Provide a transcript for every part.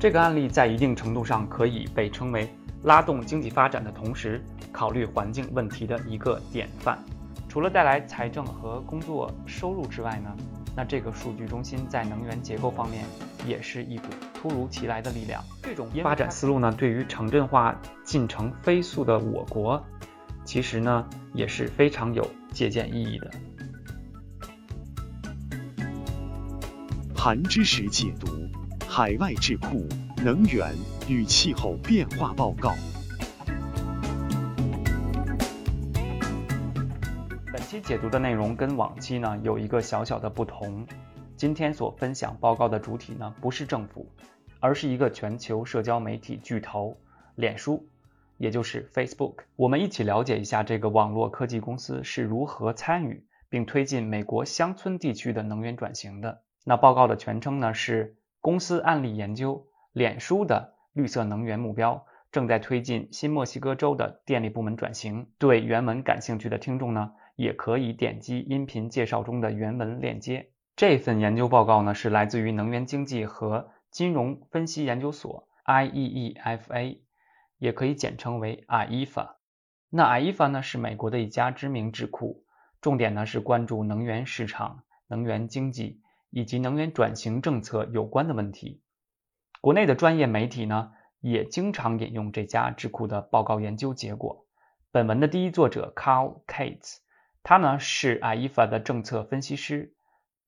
这个案例在一定程度上可以被称为拉动经济发展的同时考虑环境问题的一个典范。除了带来财政和工作收入之外呢，那这个数据中心在能源结构方面也是一股突如其来的力量。这种发展思路呢，对于城镇化进程飞速的我国，其实呢也是非常有借鉴意义的。韩知识解读。海外智库能源与气候变化报告。本期解读的内容跟往期呢有一个小小的不同。今天所分享报告的主体呢不是政府，而是一个全球社交媒体巨头脸书，也就是 Facebook。我们一起了解一下这个网络科技公司是如何参与并推进美国乡村地区的能源转型的。那报告的全称呢是。公司案例研究：脸书的绿色能源目标正在推进新墨西哥州的电力部门转型。对原文感兴趣的听众呢，也可以点击音频介绍中的原文链接。这份研究报告呢，是来自于能源经济和金融分析研究所 （IEEFA），也可以简称为 IEFA。那 IEFA 呢，是美国的一家知名智库，重点呢是关注能源市场、能源经济。以及能源转型政策有关的问题，国内的专业媒体呢也经常引用这家智库的报告研究结果。本文的第一作者 Carl Cates，他呢是 IEFA 的政策分析师，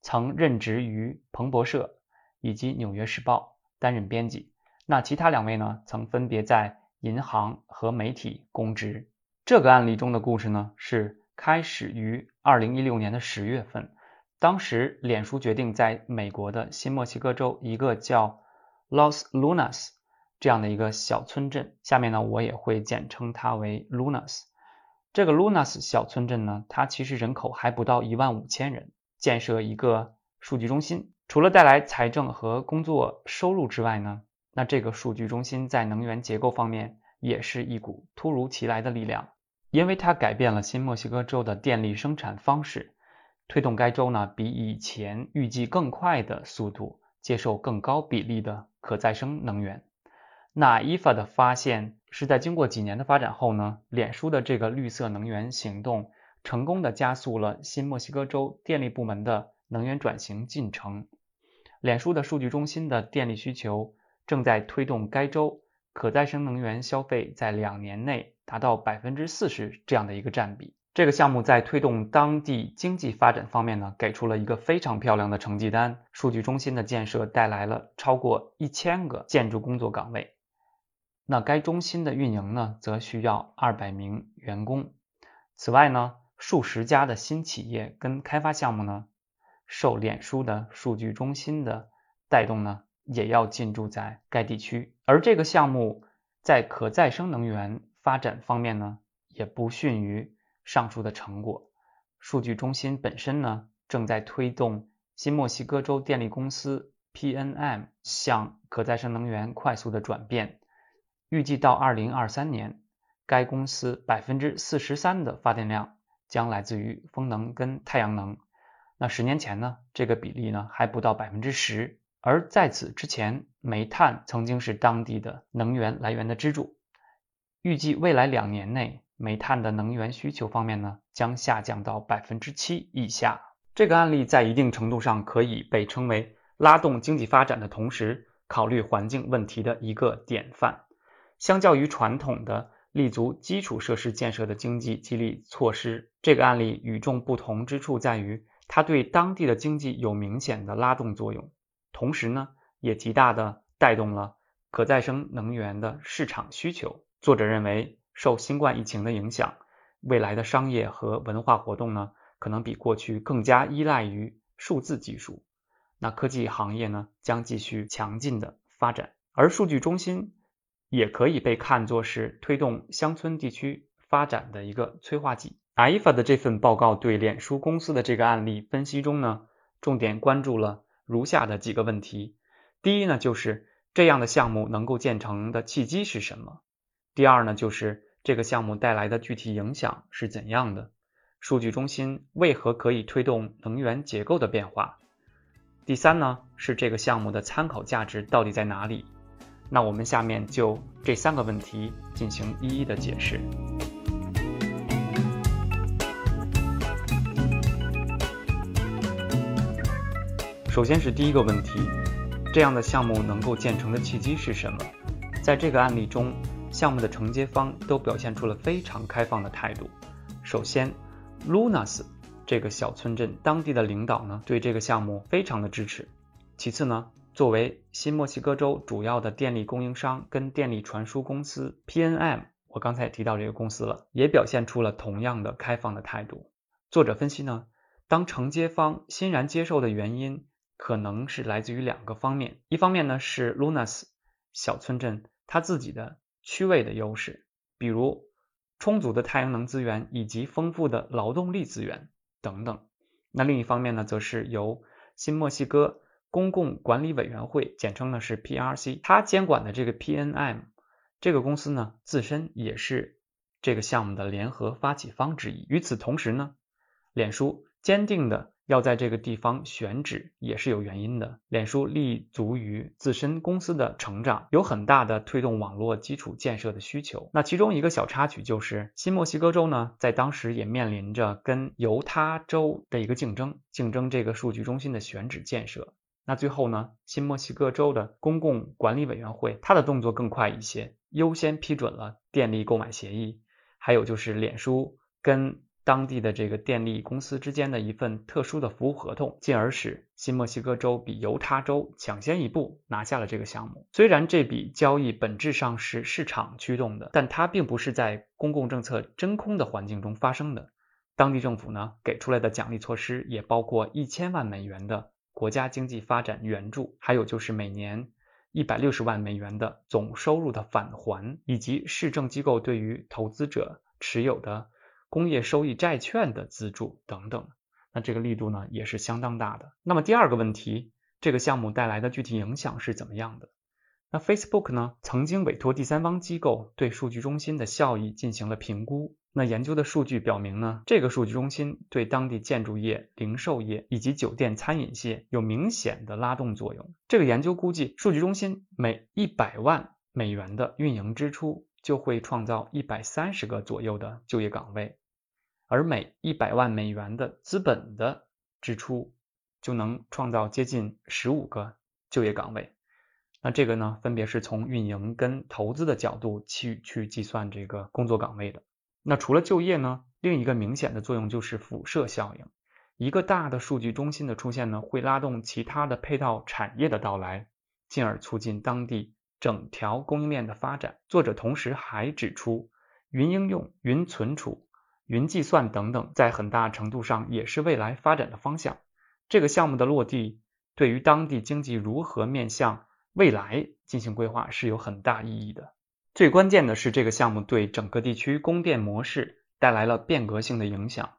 曾任职于彭博社以及纽约时报担任编辑。那其他两位呢曾分别在银行和媒体供职。这个案例中的故事呢是开始于2016年的十月份。当时，脸书决定在美国的新墨西哥州一个叫 Los Lunas 这样的一个小村镇，下面呢我也会简称它为 Lunas。这个 Lunas 小村镇呢，它其实人口还不到一万五千人，建设一个数据中心，除了带来财政和工作收入之外呢，那这个数据中心在能源结构方面也是一股突如其来的力量，因为它改变了新墨西哥州的电力生产方式。推动该州呢比以前预计更快的速度接受更高比例的可再生能源。那 IFA 的发现是在经过几年的发展后呢，脸书的这个绿色能源行动成功的加速了新墨西哥州电力部门的能源转型进程。脸书的数据中心的电力需求正在推动该州可再生能源消费在两年内达到百分之四十这样的一个占比。这个项目在推动当地经济发展方面呢，给出了一个非常漂亮的成绩单。数据中心的建设带来了超过一千个建筑工作岗位。那该中心的运营呢，则需要二百名员工。此外呢，数十家的新企业跟开发项目呢，受脸书的数据中心的带动呢，也要进驻在该地区。而这个项目在可再生能源发展方面呢，也不逊于。上述的成果，数据中心本身呢，正在推动新墨西哥州电力公司 PNM 向可再生能源快速的转变。预计到二零二三年，该公司百分之四十三的发电量将来自于风能跟太阳能。那十年前呢，这个比例呢还不到百分之十。而在此之前，煤炭曾经是当地的能源来源的支柱。预计未来两年内。煤炭的能源需求方面呢，将下降到百分之七以下。这个案例在一定程度上可以被称为拉动经济发展的同时考虑环境问题的一个典范。相较于传统的立足基础设施建设的经济激励措施，这个案例与众不同之处在于，它对当地的经济有明显的拉动作用，同时呢，也极大的带动了可再生能源的市场需求。作者认为。受新冠疫情的影响，未来的商业和文化活动呢，可能比过去更加依赖于数字技术。那科技行业呢，将继续强劲的发展，而数据中心也可以被看作是推动乡村地区发展的一个催化剂。IFA 的这份报告对脸书公司的这个案例分析中呢，重点关注了如下的几个问题：第一呢，就是这样的项目能够建成的契机是什么？第二呢，就是这个项目带来的具体影响是怎样的？数据中心为何可以推动能源结构的变化？第三呢，是这个项目的参考价值到底在哪里？那我们下面就这三个问题进行一一的解释。首先是第一个问题，这样的项目能够建成的契机是什么？在这个案例中，项目的承接方都表现出了非常开放的态度。首先，Lunas 这个小村镇当地的领导呢，对这个项目非常的支持。其次呢，作为新墨西哥州主要的电力供应商跟电力传输公司 PNM，我刚才也提到这个公司了，也表现出了同样的开放的态度。作者分析呢，当承接方欣然接受的原因。可能是来自于两个方面，一方面呢是 Lunas 小村镇它自己的区位的优势，比如充足的太阳能资源以及丰富的劳动力资源等等。那另一方面呢，则是由新墨西哥公共管理委员会，简称呢是 PRC，它监管的这个 PNM 这个公司呢，自身也是这个项目的联合发起方之一。与此同时呢，脸书坚定的。要在这个地方选址也是有原因的。脸书立足于自身公司的成长，有很大的推动网络基础建设的需求。那其中一个小插曲就是，新墨西哥州呢，在当时也面临着跟犹他州的一个竞争，竞争这个数据中心的选址建设。那最后呢，新墨西哥州的公共管理委员会，它的动作更快一些，优先批准了电力购买协议。还有就是脸书跟当地的这个电力公司之间的一份特殊的服务合同，进而使新墨西哥州比犹他州抢先一步拿下了这个项目。虽然这笔交易本质上是市场驱动的，但它并不是在公共政策真空的环境中发生的。当地政府呢给出来的奖励措施也包括一千万美元的国家经济发展援助，还有就是每年一百六十万美元的总收入的返还，以及市政机构对于投资者持有的。工业收益债券的资助等等，那这个力度呢也是相当大的。那么第二个问题，这个项目带来的具体影响是怎么样的？那 Facebook 呢曾经委托第三方机构对数据中心的效益进行了评估。那研究的数据表明呢，这个数据中心对当地建筑业、零售业以及酒店餐饮业有明显的拉动作用。这个研究估计，数据中心每一百万美元的运营支出就会创造一百三十个左右的就业岗位。而每一百万美元的资本的支出，就能创造接近十五个就业岗位。那这个呢，分别是从运营跟投资的角度去去计算这个工作岗位的。那除了就业呢，另一个明显的作用就是辐射效应。一个大的数据中心的出现呢，会拉动其他的配套产业的到来，进而促进当地整条供应链的发展。作者同时还指出，云应用、云存储。云计算等等，在很大程度上也是未来发展的方向。这个项目的落地，对于当地经济如何面向未来进行规划是有很大意义的。最关键的是，这个项目对整个地区供电模式带来了变革性的影响。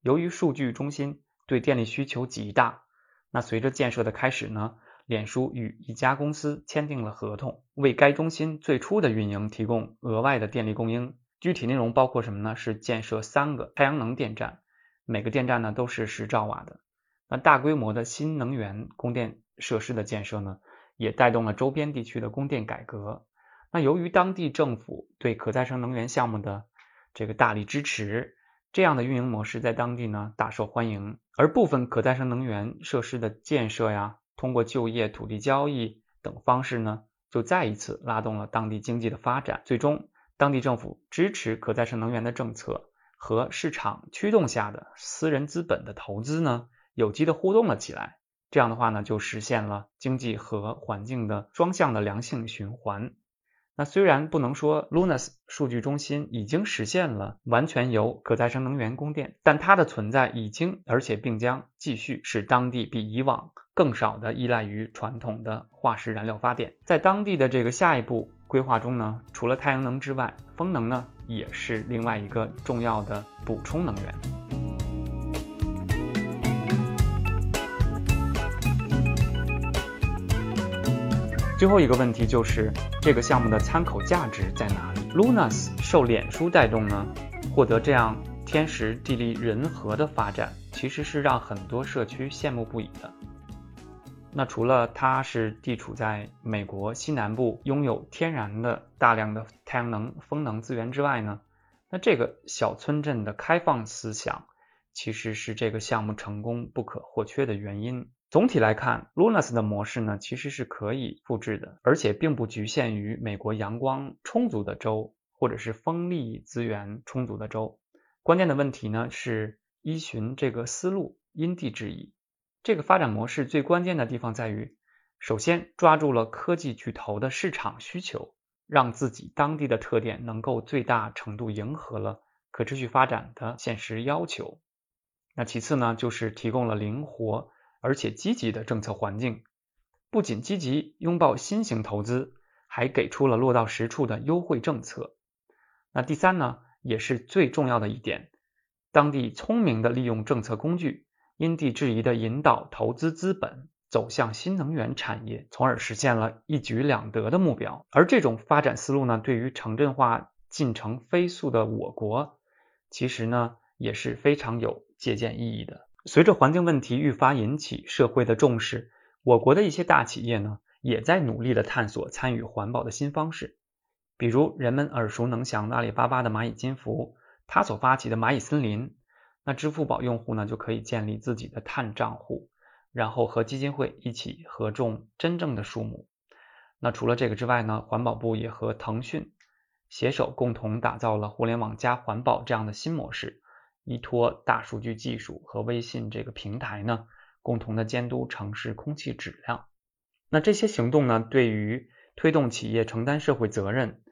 由于数据中心对电力需求极大，那随着建设的开始呢，脸书与一家公司签订了合同，为该中心最初的运营提供额外的电力供应。具体内容包括什么呢？是建设三个太阳能电站，每个电站呢都是十兆瓦的。那大规模的新能源供电设施的建设呢，也带动了周边地区的供电改革。那由于当地政府对可再生能源项目的这个大力支持，这样的运营模式在当地呢大受欢迎。而部分可再生能源设施的建设呀，通过就业、土地交易等方式呢，就再一次拉动了当地经济的发展，最终。当地政府支持可再生能源的政策和市场驱动下的私人资本的投资呢，有机的互动了起来。这样的话呢，就实现了经济和环境的双向的良性循环。那虽然不能说 Lunas 数据中心已经实现了完全由可再生能源供电，但它的存在已经而且并将继续使当地比以往更少的依赖于传统的化石燃料发电。在当地的这个下一步。规划中呢，除了太阳能之外，风能呢也是另外一个重要的补充能源。最后一个问题就是这个项目的参考价值在哪里？Lunas 受脸书带动呢，获得这样天时地利人和的发展，其实是让很多社区羡慕不已的。那除了它是地处在美国西南部，拥有天然的大量的太阳能、风能资源之外呢，那这个小村镇的开放思想，其实是这个项目成功不可或缺的原因。总体来看，Lunas 的模式呢，其实是可以复制的，而且并不局限于美国阳光充足的州，或者是风力资源充足的州。关键的问题呢，是依循这个思路，因地制宜。这个发展模式最关键的地方在于，首先抓住了科技巨头的市场需求，让自己当地的特点能够最大程度迎合了可持续发展的现实要求。那其次呢，就是提供了灵活而且积极的政策环境，不仅积极拥抱新型投资，还给出了落到实处的优惠政策。那第三呢，也是最重要的一点，当地聪明的利用政策工具。因地制宜的引导投资资本走向新能源产业，从而实现了一举两得的目标。而这种发展思路呢，对于城镇化进程飞速的我国，其实呢也是非常有借鉴意义的。随着环境问题愈发引起社会的重视，我国的一些大企业呢，也在努力的探索参与环保的新方式。比如人们耳熟能详的阿里巴巴的蚂蚁金服，它所发起的蚂蚁森林。那支付宝用户呢，就可以建立自己的碳账户，然后和基金会一起合种真正的树木。那除了这个之外呢，环保部也和腾讯携手共同打造了互联网加环保这样的新模式，依托大数据技术和微信这个平台呢，共同的监督城市空气质量。那这些行动呢，对于推动企业承担社会责任、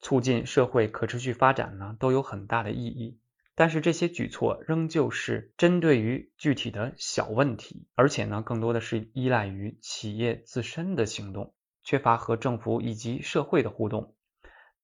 促进社会可持续发展呢，都有很大的意义。但是这些举措仍旧是针对于具体的小问题，而且呢，更多的是依赖于企业自身的行动，缺乏和政府以及社会的互动。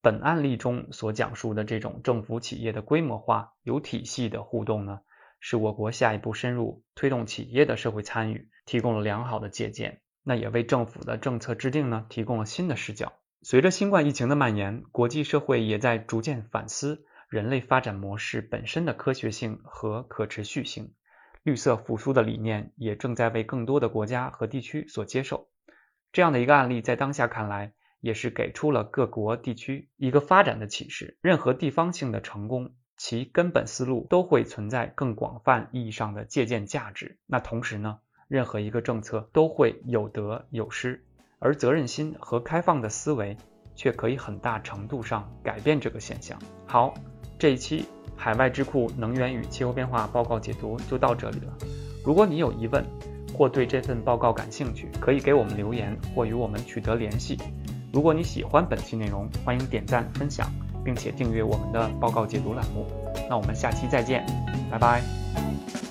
本案例中所讲述的这种政府企业的规模化、有体系的互动呢，是我国下一步深入推动企业的社会参与提供了良好的借鉴，那也为政府的政策制定呢提供了新的视角。随着新冠疫情的蔓延，国际社会也在逐渐反思。人类发展模式本身的科学性和可持续性，绿色复苏的理念也正在为更多的国家和地区所接受。这样的一个案例，在当下看来，也是给出了各国地区一个发展的启示。任何地方性的成功，其根本思路都会存在更广泛意义上的借鉴价值。那同时呢，任何一个政策都会有得有失，而责任心和开放的思维却可以很大程度上改变这个现象。好。这一期海外智库能源与气候变化报告解读就到这里了。如果你有疑问或对这份报告感兴趣，可以给我们留言或与我们取得联系。如果你喜欢本期内容，欢迎点赞分享，并且订阅我们的报告解读栏目。那我们下期再见，拜拜。